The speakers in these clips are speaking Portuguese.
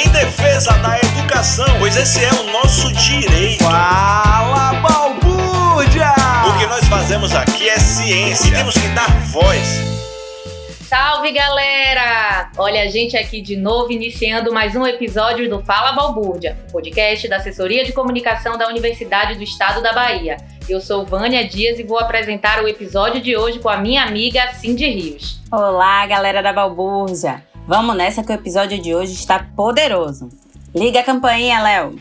em defesa da educação, pois esse é o nosso direito. Fala, balbúrdia! O que nós fazemos aqui é ciência e temos que dar voz. Salve galera! Olha a gente aqui de novo iniciando mais um episódio do Fala Balbúrdia, podcast da Assessoria de Comunicação da Universidade do Estado da Bahia. Eu sou Vânia Dias e vou apresentar o episódio de hoje com a minha amiga Cindy Rios. Olá, galera da Balbúrdia! Vamos nessa que o episódio de hoje está poderoso. Liga a campainha, Léo!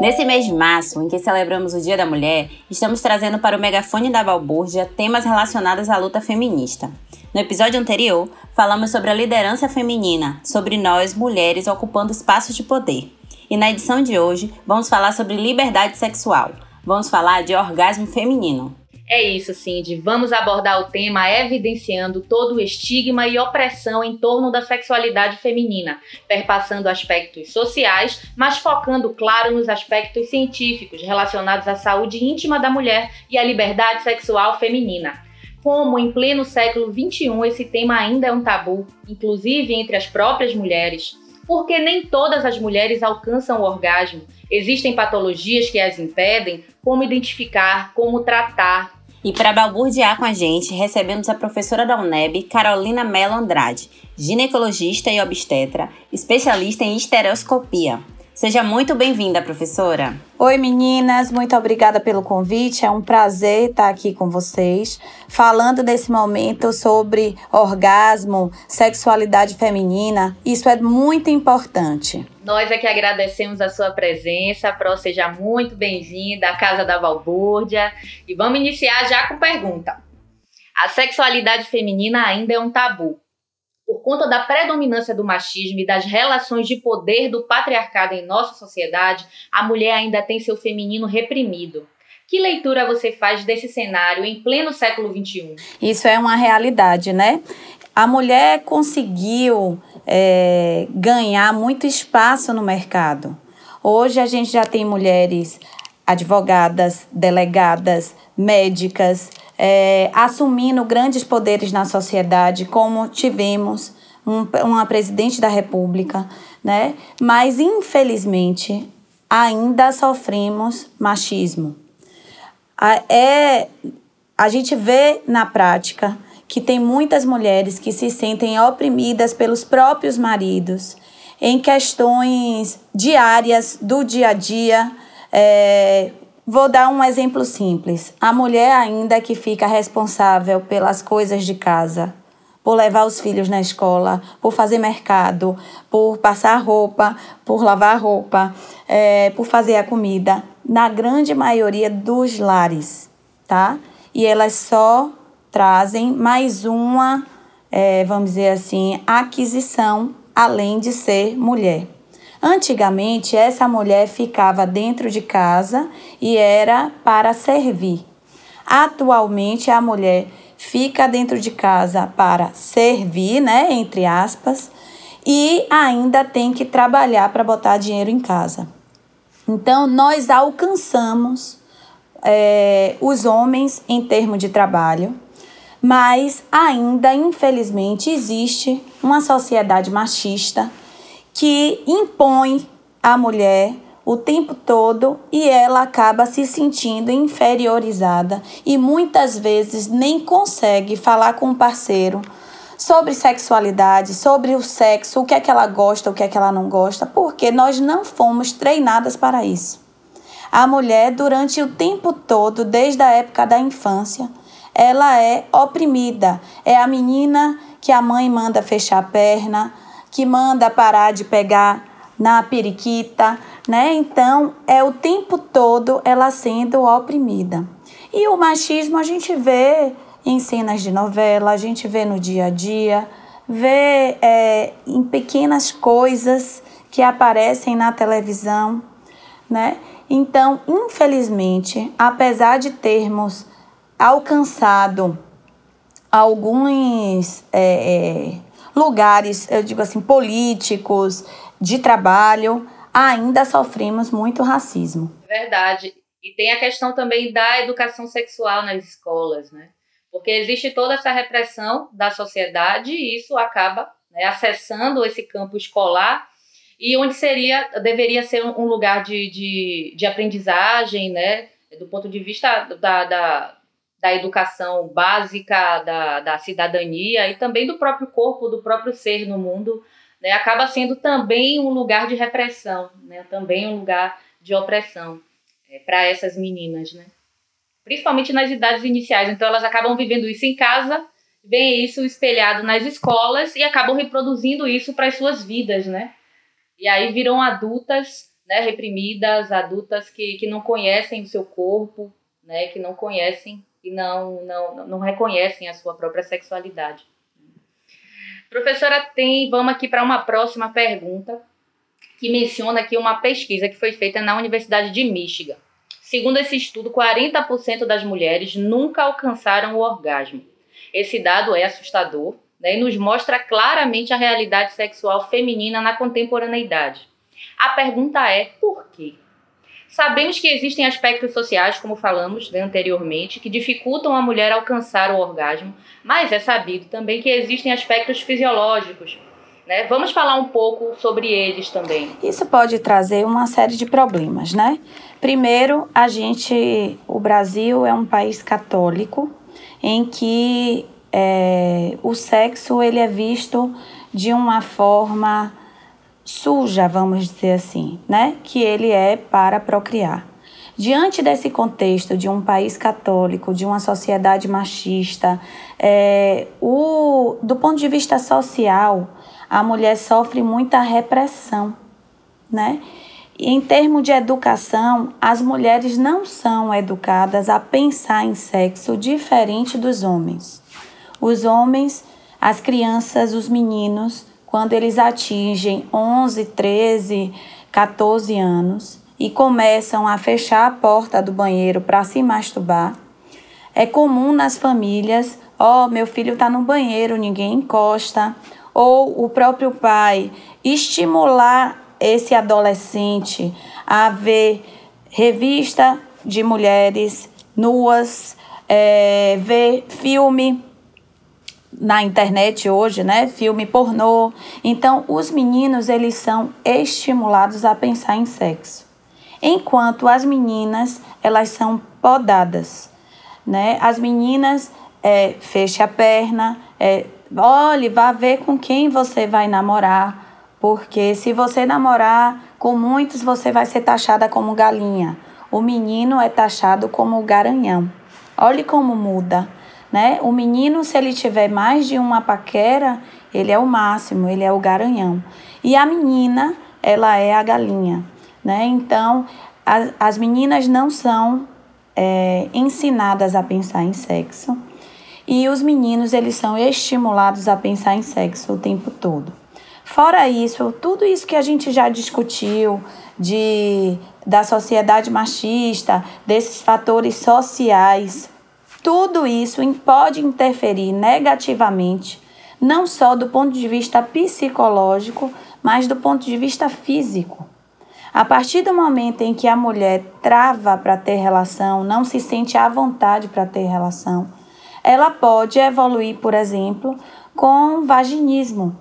Nesse mês de março, em que celebramos o Dia da Mulher, estamos trazendo para o megafone da Balbúrdia temas relacionados à luta feminista. No episódio anterior, falamos sobre a liderança feminina, sobre nós, mulheres, ocupando espaços de poder. E na edição de hoje, vamos falar sobre liberdade sexual. Vamos falar de orgasmo feminino. É isso, Cindy. Vamos abordar o tema evidenciando todo o estigma e opressão em torno da sexualidade feminina, perpassando aspectos sociais, mas focando, claro, nos aspectos científicos relacionados à saúde íntima da mulher e à liberdade sexual feminina como em pleno século XXI esse tema ainda é um tabu, inclusive entre as próprias mulheres, porque nem todas as mulheres alcançam o orgasmo. Existem patologias que as impedem, como identificar, como tratar. E para balbuciar com a gente, recebemos a professora da UNEB, Carolina Mello Andrade, ginecologista e obstetra, especialista em estereoscopia. Seja muito bem-vinda, professora. Oi, meninas, muito obrigada pelo convite. É um prazer estar aqui com vocês, falando nesse momento sobre orgasmo, sexualidade feminina. Isso é muito importante. Nós é que agradecemos a sua presença. Pro, seja muito bem-vinda à Casa da Valbúrdia. E vamos iniciar já com pergunta. A sexualidade feminina ainda é um tabu por conta da predominância do machismo e das relações de poder do patriarcado em nossa sociedade, a mulher ainda tem seu feminino reprimido. Que leitura você faz desse cenário em pleno século XXI? Isso é uma realidade, né? A mulher conseguiu é, ganhar muito espaço no mercado. Hoje a gente já tem mulheres advogadas, delegadas, médicas, é, assumindo grandes poderes na sociedade, como tivemos um, uma presidente da República, né? Mas infelizmente ainda sofremos machismo. A, é, a gente vê na prática que tem muitas mulheres que se sentem oprimidas pelos próprios maridos em questões diárias do dia a dia, é, Vou dar um exemplo simples. A mulher ainda que fica responsável pelas coisas de casa, por levar os filhos na escola, por fazer mercado, por passar roupa, por lavar roupa, é, por fazer a comida, na grande maioria dos lares, tá? E elas só trazem mais uma, é, vamos dizer assim, aquisição, além de ser mulher. Antigamente, essa mulher ficava dentro de casa e era para servir. Atualmente, a mulher fica dentro de casa para servir, né, entre aspas, e ainda tem que trabalhar para botar dinheiro em casa. Então, nós alcançamos é, os homens em termos de trabalho, mas ainda, infelizmente, existe uma sociedade machista que impõe à mulher o tempo todo e ela acaba se sentindo inferiorizada e muitas vezes nem consegue falar com o parceiro sobre sexualidade, sobre o sexo, o que é que ela gosta, o que é que ela não gosta, porque nós não fomos treinadas para isso. A mulher, durante o tempo todo, desde a época da infância, ela é oprimida. É a menina que a mãe manda fechar a perna, que manda parar de pegar na periquita, né? Então, é o tempo todo ela sendo oprimida. E o machismo a gente vê em cenas de novela, a gente vê no dia a dia, vê é, em pequenas coisas que aparecem na televisão, né? Então, infelizmente, apesar de termos alcançado alguns é, é, lugares, eu digo assim, políticos, de trabalho, ainda sofremos muito racismo. Verdade. E tem a questão também da educação sexual nas escolas, né? Porque existe toda essa repressão da sociedade e isso acaba né, acessando esse campo escolar e onde seria deveria ser um lugar de, de, de aprendizagem, né, do ponto de vista da, da, da educação básica, da, da cidadania e também do próprio corpo, do próprio ser no mundo, né, acaba sendo também um lugar de repressão, né, também um lugar de opressão é, para essas meninas, né? Principalmente nas idades iniciais. Então elas acabam vivendo isso em casa, veem isso espelhado nas escolas e acabam reproduzindo isso para as suas vidas, né? E aí viram adultas, né, reprimidas, adultas que, que não conhecem o seu corpo, né, que não conhecem e não, não, não reconhecem a sua própria sexualidade. Professora, tem, vamos aqui para uma próxima pergunta, que menciona aqui uma pesquisa que foi feita na Universidade de Michigan. Segundo esse estudo, 40% das mulheres nunca alcançaram o orgasmo. Esse dado é assustador né, e nos mostra claramente a realidade sexual feminina na contemporaneidade. A pergunta é por quê? Sabemos que existem aspectos sociais, como falamos né, anteriormente, que dificultam a mulher alcançar o orgasmo, mas é sabido também que existem aspectos fisiológicos. Né? Vamos falar um pouco sobre eles também. Isso pode trazer uma série de problemas, né? Primeiro, a gente, o Brasil é um país católico em que é, o sexo ele é visto de uma forma suja, vamos dizer assim, né? Que ele é para procriar. Diante desse contexto de um país católico, de uma sociedade machista, é, o, do ponto de vista social, a mulher sofre muita repressão, né? em termos de educação, as mulheres não são educadas a pensar em sexo diferente dos homens. Os homens, as crianças, os meninos, quando eles atingem 11, 13, 14 anos e começam a fechar a porta do banheiro para se masturbar, é comum nas famílias, ó, oh, meu filho está no banheiro, ninguém encosta, ou o próprio pai estimular esse adolescente a ver revista de mulheres nuas, é, ver filme na internet hoje, né? Filme pornô. Então, os meninos eles são estimulados a pensar em sexo, enquanto as meninas elas são podadas, né? As meninas é, fecha a perna, é, olhe, vá ver com quem você vai namorar, porque se você namorar com muitos, você vai ser taxada como galinha. O menino é taxado como garanhão. Olhe como muda né? O menino, se ele tiver mais de uma paquera, ele é o máximo, ele é o garanhão. E a menina, ela é a galinha, né? Então, as, as meninas não são é, ensinadas a pensar em sexo e os meninos, eles são estimulados a pensar em sexo o tempo todo. Fora isso, tudo isso que a gente já discutiu de da sociedade machista, desses fatores sociais tudo isso pode interferir negativamente, não só do ponto de vista psicológico, mas do ponto de vista físico. A partir do momento em que a mulher trava para ter relação, não se sente à vontade para ter relação, ela pode evoluir, por exemplo, com vaginismo,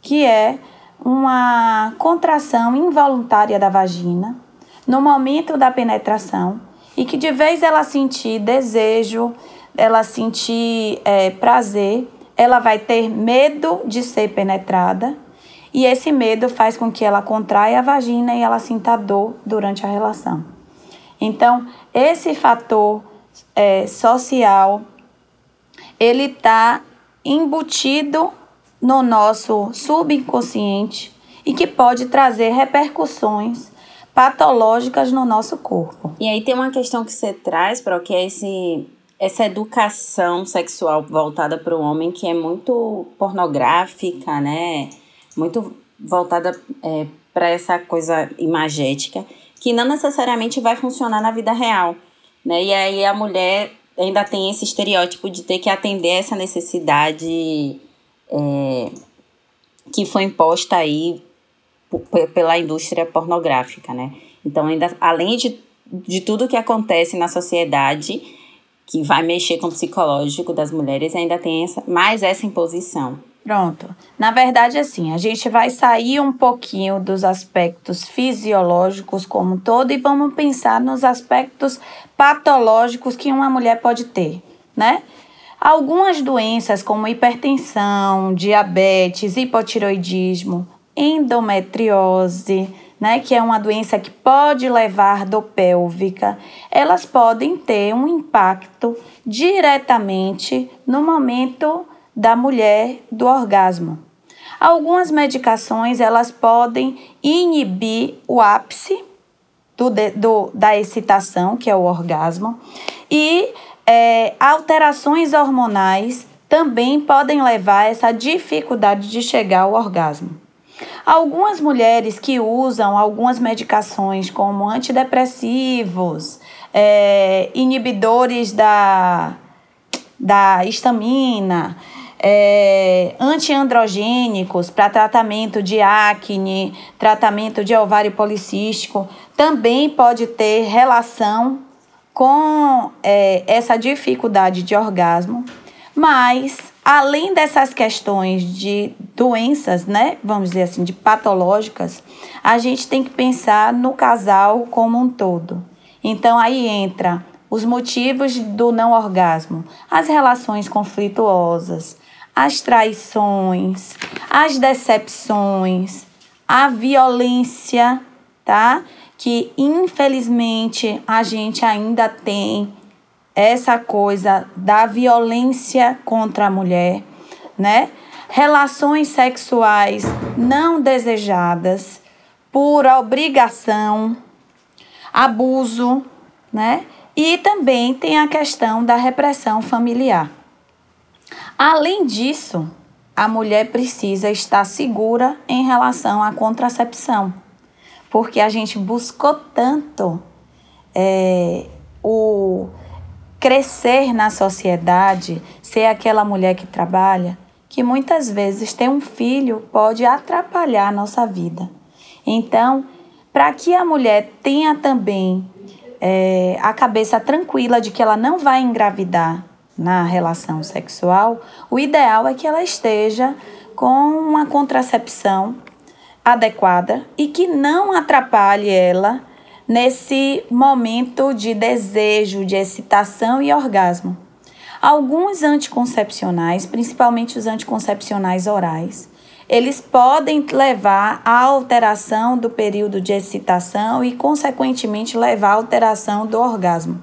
que é uma contração involuntária da vagina no momento da penetração e que de vez ela sentir desejo, ela sentir é, prazer, ela vai ter medo de ser penetrada e esse medo faz com que ela contraia a vagina e ela sinta dor durante a relação. Então, esse fator é, social, ele está embutido no nosso subconsciente e que pode trazer repercussões patológicas no nosso corpo. E aí tem uma questão que você traz, para que é esse essa educação sexual voltada para o homem que é muito pornográfica, né? Muito voltada é, para essa coisa imagética, que não necessariamente vai funcionar na vida real, né? E aí a mulher ainda tem esse estereótipo de ter que atender essa necessidade é, que foi imposta aí pela indústria pornográfica, né? Então, ainda além de, de tudo que acontece na sociedade que vai mexer com o psicológico das mulheres, ainda tem essa, mais essa imposição, Pronto. Na verdade, assim, a gente vai sair um pouquinho dos aspectos fisiológicos como um todo e vamos pensar nos aspectos patológicos que uma mulher pode ter, né? Algumas doenças como hipertensão, diabetes, hipotiroidismo, endometriose, né, que é uma doença que pode levar dor pélvica, elas podem ter um impacto diretamente no momento da mulher do orgasmo. Algumas medicações elas podem inibir o ápice do, do, da excitação, que é o orgasmo, e é, alterações hormonais também podem levar a essa dificuldade de chegar ao orgasmo. Algumas mulheres que usam algumas medicações, como antidepressivos, é, inibidores da, da histamina, é, antiandrogênicos para tratamento de acne, tratamento de ovário policístico, também pode ter relação com é, essa dificuldade de orgasmo. Mas, além dessas questões de doenças, né, vamos dizer assim, de patológicas, a gente tem que pensar no casal como um todo. Então, aí entra os motivos do não orgasmo, as relações conflituosas, as traições, as decepções, a violência, tá? Que infelizmente a gente ainda tem essa coisa da violência contra a mulher, né? Relações sexuais não desejadas por obrigação, abuso, né? E também tem a questão da repressão familiar. Além disso, a mulher precisa estar segura em relação à contracepção, porque a gente buscou tanto é, o crescer na sociedade, ser aquela mulher que trabalha, que muitas vezes ter um filho pode atrapalhar a nossa vida. Então, para que a mulher tenha também é, a cabeça tranquila de que ela não vai engravidar na relação sexual, o ideal é que ela esteja com uma contracepção adequada e que não atrapalhe ela nesse momento de desejo, de excitação e orgasmo. Alguns anticoncepcionais, principalmente os anticoncepcionais orais, eles podem levar à alteração do período de excitação e, consequentemente, levar à alteração do orgasmo,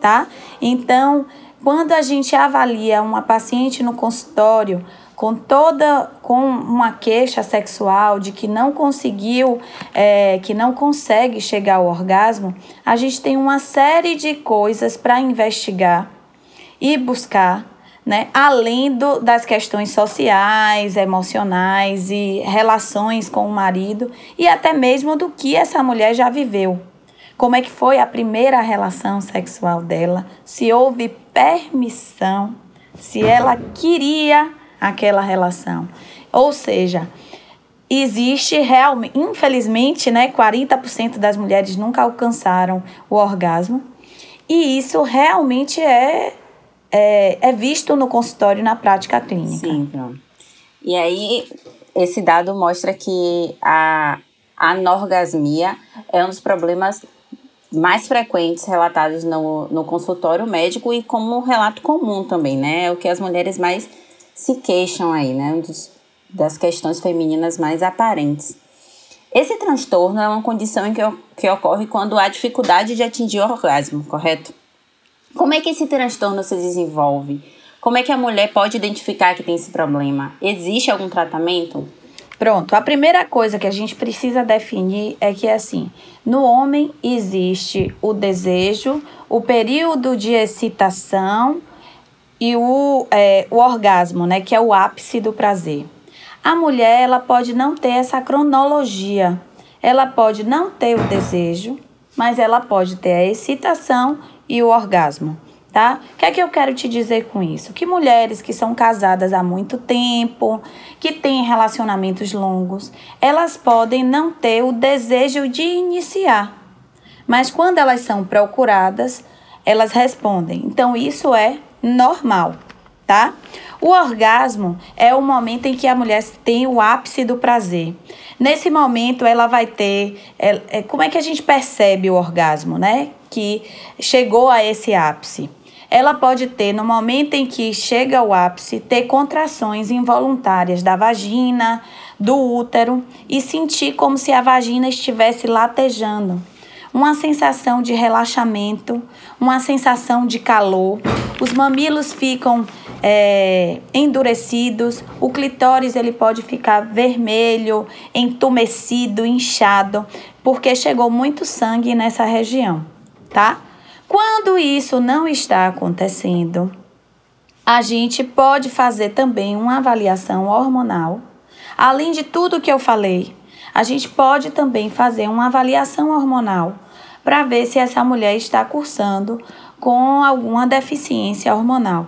tá? Então, quando a gente avalia uma paciente no consultório com toda com uma queixa sexual de que não conseguiu, é, que não consegue chegar ao orgasmo, a gente tem uma série de coisas para investigar e buscar, né? Além do, das questões sociais, emocionais e relações com o marido e até mesmo do que essa mulher já viveu. Como é que foi a primeira relação sexual dela, se houve permissão, se ela queria aquela relação. Ou seja, existe realmente, infelizmente, né, 40% das mulheres nunca alcançaram o orgasmo. E isso realmente é, é, é visto no consultório na prática clínica. Sim. E aí, esse dado mostra que a anorgasmia é um dos problemas mais frequentes relatados no, no consultório médico e como um relato comum também, né? É o que as mulheres mais se queixam aí, né? Um dos, das questões femininas mais aparentes. Esse transtorno é uma condição em que, que ocorre quando há dificuldade de atingir o orgasmo, correto? Como é que esse transtorno se desenvolve? Como é que a mulher pode identificar que tem esse problema? Existe algum tratamento? Pronto, a primeira coisa que a gente precisa definir é que assim, no homem existe o desejo, o período de excitação e o, é, o orgasmo, né, que é o ápice do prazer. A mulher ela pode não ter essa cronologia, ela pode não ter o desejo, mas ela pode ter a excitação e o orgasmo tá? O que é que eu quero te dizer com isso? Que mulheres que são casadas há muito tempo, que têm relacionamentos longos, elas podem não ter o desejo de iniciar. Mas quando elas são procuradas, elas respondem. Então isso é normal, tá? O orgasmo é o momento em que a mulher tem o ápice do prazer. Nesse momento, ela vai ter. É, é, como é que a gente percebe o orgasmo, né? Que chegou a esse ápice. Ela pode ter, no momento em que chega ao ápice, ter contrações involuntárias da vagina, do útero e sentir como se a vagina estivesse latejando uma sensação de relaxamento, uma sensação de calor. Os mamilos ficam é, endurecidos, o clitóris ele pode ficar vermelho, entumecido, inchado, porque chegou muito sangue nessa região, tá? Quando isso não está acontecendo, a gente pode fazer também uma avaliação hormonal. Além de tudo que eu falei, a gente pode também fazer uma avaliação hormonal para ver se essa mulher está cursando com alguma deficiência hormonal,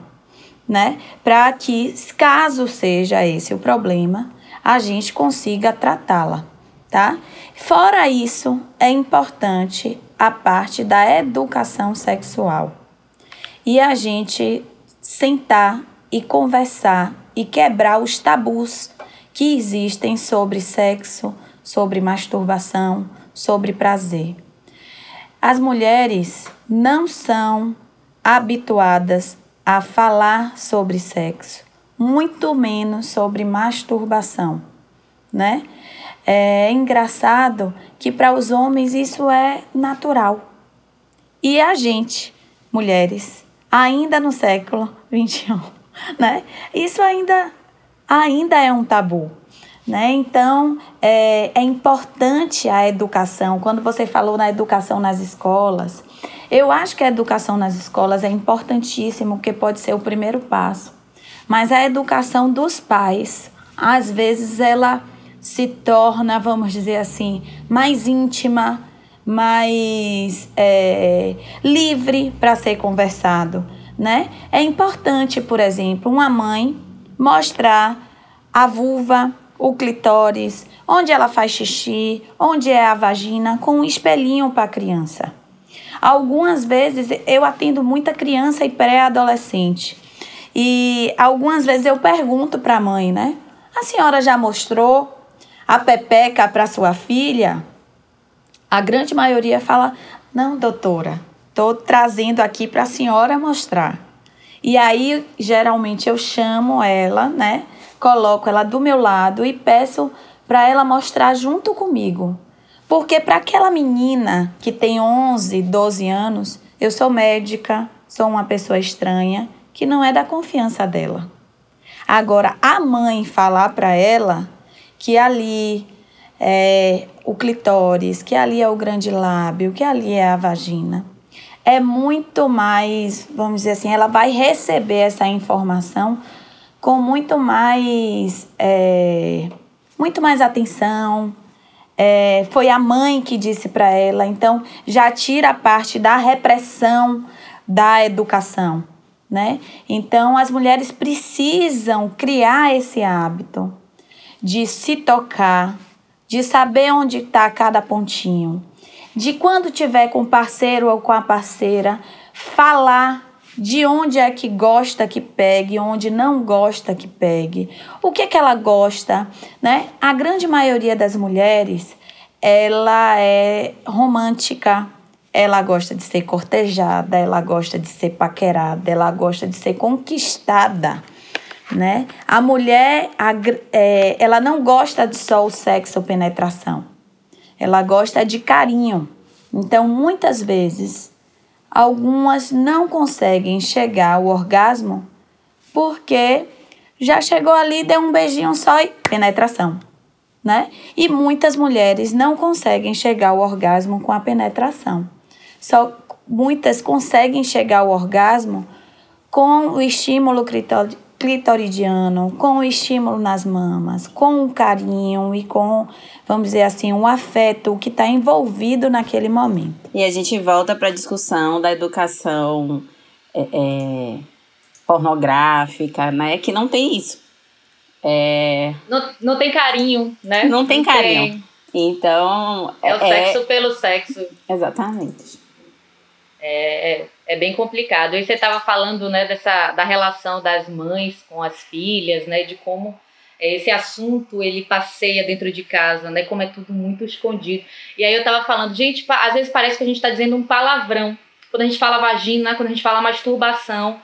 né? Para que, caso seja esse o problema, a gente consiga tratá-la, tá? Fora isso, é importante a parte da educação sexual e a gente sentar e conversar e quebrar os tabus que existem sobre sexo, sobre masturbação, sobre prazer. As mulheres não são habituadas a falar sobre sexo, muito menos sobre masturbação, né? É engraçado que para os homens isso é natural. E a gente, mulheres, ainda no século XXI, né? Isso ainda, ainda é um tabu. Né? Então, é, é importante a educação. Quando você falou na educação nas escolas, eu acho que a educação nas escolas é importantíssimo, porque pode ser o primeiro passo. Mas a educação dos pais, às vezes, ela se torna, vamos dizer assim, mais íntima, mais é, livre para ser conversado, né? É importante, por exemplo, uma mãe mostrar a vulva o clitóris, onde ela faz xixi, onde é a vagina, com um espelhinho para a criança. Algumas vezes eu atendo muita criança e pré-adolescente. E algumas vezes eu pergunto para a mãe, né? A senhora já mostrou a pepeca para sua filha? A grande maioria fala: "Não, doutora, estou trazendo aqui para a senhora mostrar". E aí, geralmente eu chamo ela, né? Coloco ela do meu lado e peço para ela mostrar junto comigo. Porque para aquela menina que tem 11, 12 anos, eu sou médica, sou uma pessoa estranha que não é da confiança dela. Agora, a mãe falar para ela que ali é o clitóris, que ali é o grande lábio, que ali é a vagina, é muito mais, vamos dizer assim, ela vai receber essa informação com muito mais, é, muito mais atenção. É, foi a mãe que disse para ela, então já tira a parte da repressão da educação, né? Então as mulheres precisam criar esse hábito de se tocar, de saber onde está cada pontinho, de quando tiver com o parceiro ou com a parceira, falar de onde é que gosta que pegue, onde não gosta que pegue, o que é que ela gosta, né? A grande maioria das mulheres, ela é romântica, ela gosta de ser cortejada, ela gosta de ser paquerada, ela gosta de ser conquistada, né? A mulher, a, é, ela não gosta de só o sexo ou penetração, ela gosta de carinho. Então, muitas vezes, algumas não conseguem chegar ao orgasmo porque já chegou ali, deu um beijinho só e penetração, né? E muitas mulheres não conseguem chegar ao orgasmo com a penetração. Só muitas conseguem chegar ao orgasmo com o estímulo clitoridiano, com o estímulo nas mamas, com o carinho e com, vamos dizer assim, o afeto que está envolvido naquele momento. E a gente volta para a discussão da educação é, é, pornográfica, né? Que não tem isso. É... Não, não tem carinho, né? Não tem não carinho. Tem. Então. É o é sexo pelo sexo. Exatamente. É, é, É bem complicado. E você estava falando, né, dessa da relação das mães com as filhas, né, de como esse assunto ele passeia dentro de casa, né, como é tudo muito escondido. E aí eu estava falando, gente, às vezes parece que a gente está dizendo um palavrão. Quando a gente fala vagina, quando a gente fala masturbação,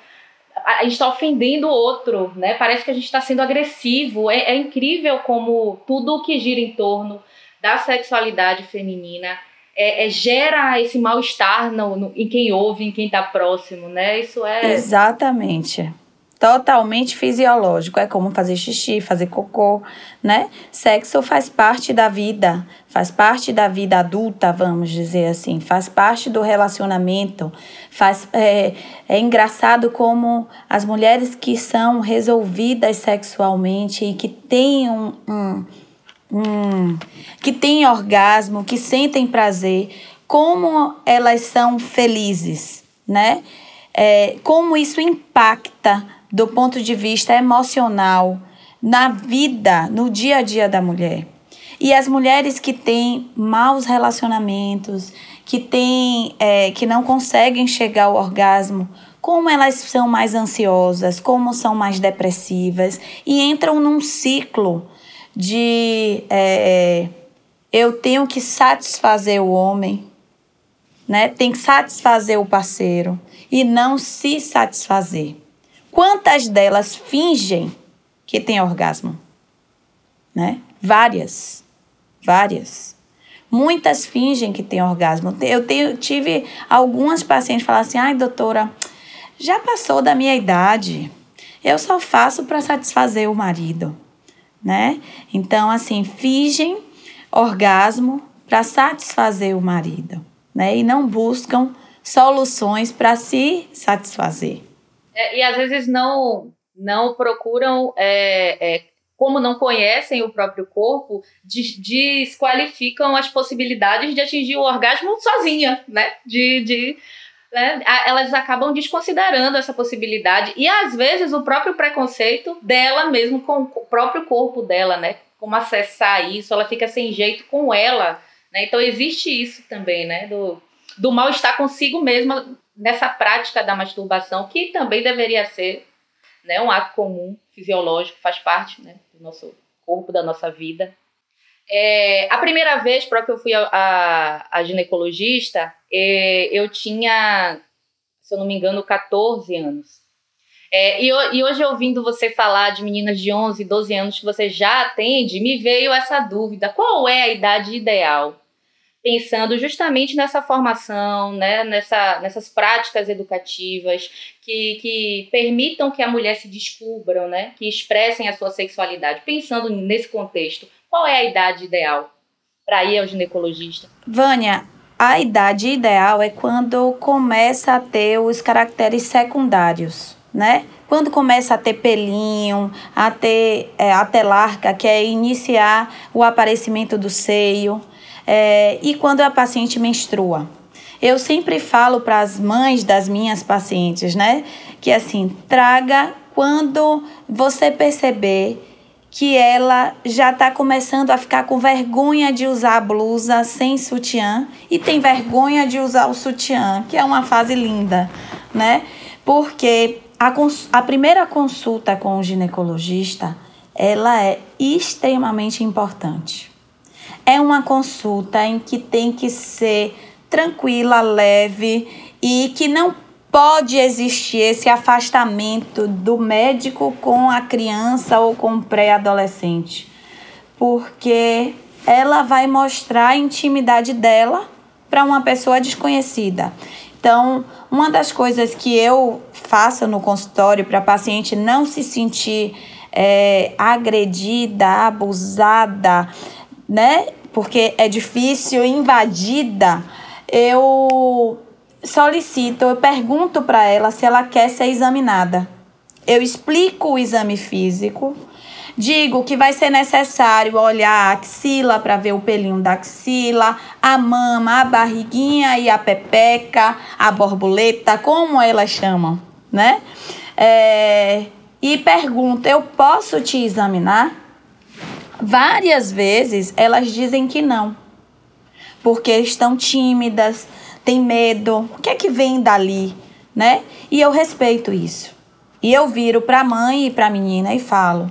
a gente está ofendendo o outro, né? Parece que a gente está sendo agressivo. É, é incrível como tudo o que gira em torno da sexualidade feminina é, é, gera esse mal-estar no, no, em quem ouve, em quem está próximo, né? Isso é. Exatamente. Totalmente fisiológico. É como fazer xixi, fazer cocô, né? Sexo faz parte da vida, faz parte da vida adulta, vamos dizer assim, faz parte do relacionamento. Faz, é, é engraçado como as mulheres que são resolvidas sexualmente e que têm um, um Hum, que têm orgasmo, que sentem prazer, como elas são felizes, né? É, como isso impacta do ponto de vista emocional na vida, no dia a dia da mulher. E as mulheres que têm maus relacionamentos, que têm, é, que não conseguem chegar ao orgasmo, como elas são mais ansiosas, como são mais depressivas e entram num ciclo de é, eu tenho que satisfazer o homem, né? Tem que satisfazer o parceiro e não se satisfazer. Quantas delas fingem que tem orgasmo? Né? Várias. Várias. Muitas fingem que tem orgasmo. Eu tenho, tive algumas pacientes falar assim: ai, doutora, já passou da minha idade. Eu só faço para satisfazer o marido né? Então, assim, fingem orgasmo para satisfazer o marido, né? E não buscam soluções para se satisfazer. É, e às vezes não não procuram, é, é, como não conhecem o próprio corpo, desqualificam as possibilidades de atingir o orgasmo sozinha, né? De, de né, elas acabam desconsiderando essa possibilidade e às vezes o próprio preconceito dela mesmo com o próprio corpo dela, né? Como acessar isso, ela fica sem jeito com ela, né? Então existe isso também, né? Do, do mal estar consigo mesma nessa prática da masturbação, que também deveria ser né, um ato comum, fisiológico, faz parte né, do nosso corpo, da nossa vida. É, a primeira vez para que eu fui a, a, a ginecologista, é, eu tinha, se eu não me engano, 14 anos. É, e, e, hoje, ouvindo você falar de meninas de 11, 12 anos que você já atende, me veio essa dúvida: qual é a idade ideal? Pensando justamente nessa formação, né, nessa, nessas práticas educativas que, que permitam que a mulher se descubra, né, que expressem a sua sexualidade. Pensando nesse contexto, qual é a idade ideal para ir ao ginecologista? Vânia, a idade ideal é quando começa a ter os caracteres secundários, né? Quando começa a ter pelinho, a ter é, a telarca, que é iniciar o aparecimento do seio, é, e quando a paciente menstrua. Eu sempre falo para as mães das minhas pacientes, né? Que assim, traga quando você perceber que ela já está começando a ficar com vergonha de usar a blusa sem sutiã e tem vergonha de usar o sutiã, que é uma fase linda, né? Porque a, a primeira consulta com o ginecologista, ela é extremamente importante. É uma consulta em que tem que ser tranquila, leve e que não pode existir esse afastamento do médico com a criança ou com o pré-adolescente, porque ela vai mostrar a intimidade dela para uma pessoa desconhecida. Então, uma das coisas que eu faço no consultório para a paciente não se sentir é, agredida, abusada, né? Porque é difícil, invadida, eu solicito, eu pergunto para ela se ela quer ser examinada. Eu explico o exame físico, digo que vai ser necessário olhar a axila para ver o pelinho da axila, a mama, a barriguinha e a pepeca, a borboleta, como elas chamam, né? É, e pergunto: eu posso te examinar? Várias vezes elas dizem que não, porque estão tímidas, tem medo. O que é que vem dali? né? E eu respeito isso. E eu viro para a mãe e para a menina e falo: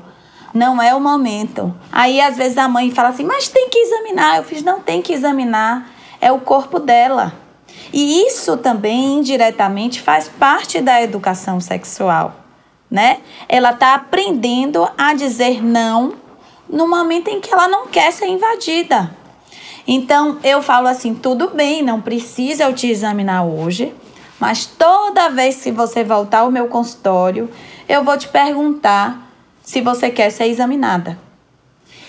não é o momento. Aí às vezes a mãe fala assim: mas tem que examinar. Eu fiz: não tem que examinar, é o corpo dela. E isso também indiretamente faz parte da educação sexual, né? Ela está aprendendo a dizer não no momento em que ela não quer ser invadida. Então eu falo assim: tudo bem, não precisa eu te examinar hoje, mas toda vez que você voltar ao meu consultório, eu vou te perguntar se você quer ser examinada.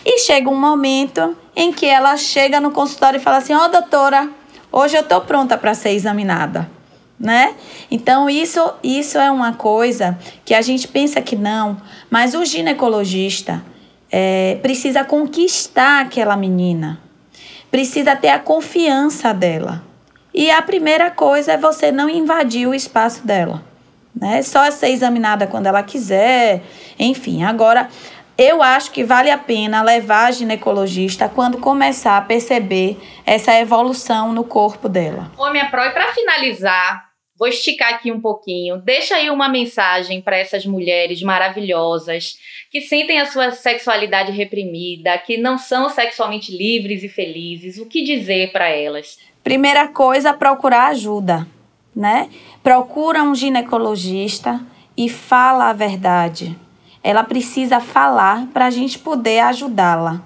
E chega um momento em que ela chega no consultório e fala assim: Ó, oh, doutora, hoje eu tô pronta para ser examinada. Né? Então, isso, isso é uma coisa que a gente pensa que não, mas o ginecologista é, precisa conquistar aquela menina, precisa ter a confiança dela. E a primeira coisa é você não invadir o espaço dela. Né? Só ser examinada quando ela quiser. Enfim, agora eu acho que vale a pena levar a ginecologista quando começar a perceber essa evolução no corpo dela. Ô, minha Pro, e para finalizar, vou esticar aqui um pouquinho. Deixa aí uma mensagem para essas mulheres maravilhosas que sentem a sua sexualidade reprimida, que não são sexualmente livres e felizes. O que dizer para elas? Primeira coisa, procurar ajuda, né? Procura um ginecologista e fala a verdade. Ela precisa falar para a gente poder ajudá-la.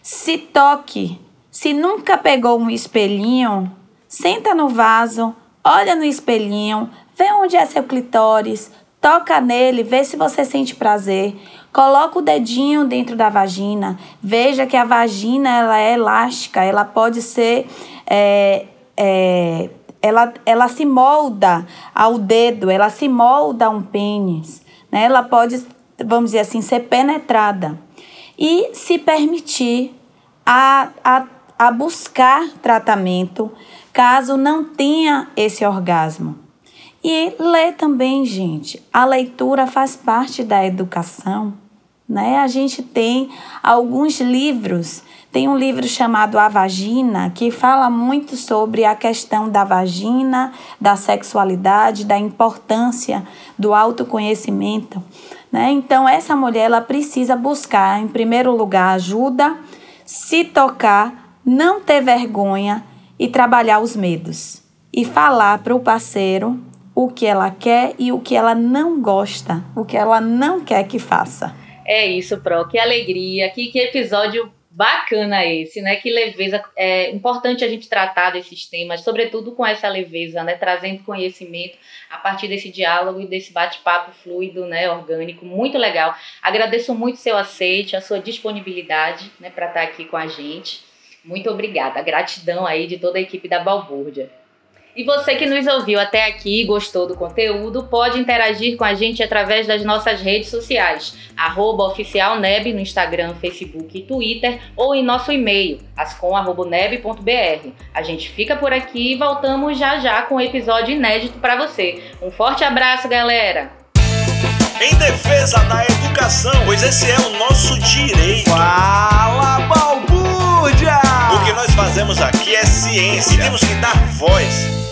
Se toque. Se nunca pegou um espelhinho, senta no vaso, olha no espelhinho, vê onde é seu clitóris, toca nele, vê se você sente prazer. Coloca o dedinho dentro da vagina, veja que a vagina ela é elástica, ela pode ser é, é, ela, ela se molda ao dedo, ela se molda a um pênis, né? Ela pode, vamos dizer assim, ser penetrada. E se permitir a, a, a buscar tratamento caso não tenha esse orgasmo. E ler também, gente. A leitura faz parte da educação. Né? A gente tem alguns livros tem um livro chamado A Vagina, que fala muito sobre a questão da vagina, da sexualidade, da importância do autoconhecimento. Né? Então, essa mulher ela precisa buscar, em primeiro lugar, ajuda, se tocar, não ter vergonha e trabalhar os medos. E falar para o parceiro o que ela quer e o que ela não gosta, o que ela não quer que faça. É isso, Pro. Que alegria. Que, que episódio bacana esse, né? Que leveza. É importante a gente tratar desses temas, sobretudo com essa leveza, né? Trazendo conhecimento a partir desse diálogo e desse bate-papo fluido, né? Orgânico, muito legal. Agradeço muito seu aceite, a sua disponibilidade, né? Para estar aqui com a gente. Muito obrigada. Gratidão aí de toda a equipe da Balbúrdia. E você que nos ouviu até aqui e gostou do conteúdo, pode interagir com a gente através das nossas redes sociais, oficialneb no Instagram, Facebook e Twitter, ou em nosso e-mail, ascom.neb.br. A gente fica por aqui e voltamos já já com um episódio inédito para você. Um forte abraço, galera! Em defesa da educação, pois esse é o nosso direito. Fala, balbúrdia! Nós fazemos aqui é ciência. E temos que dar voz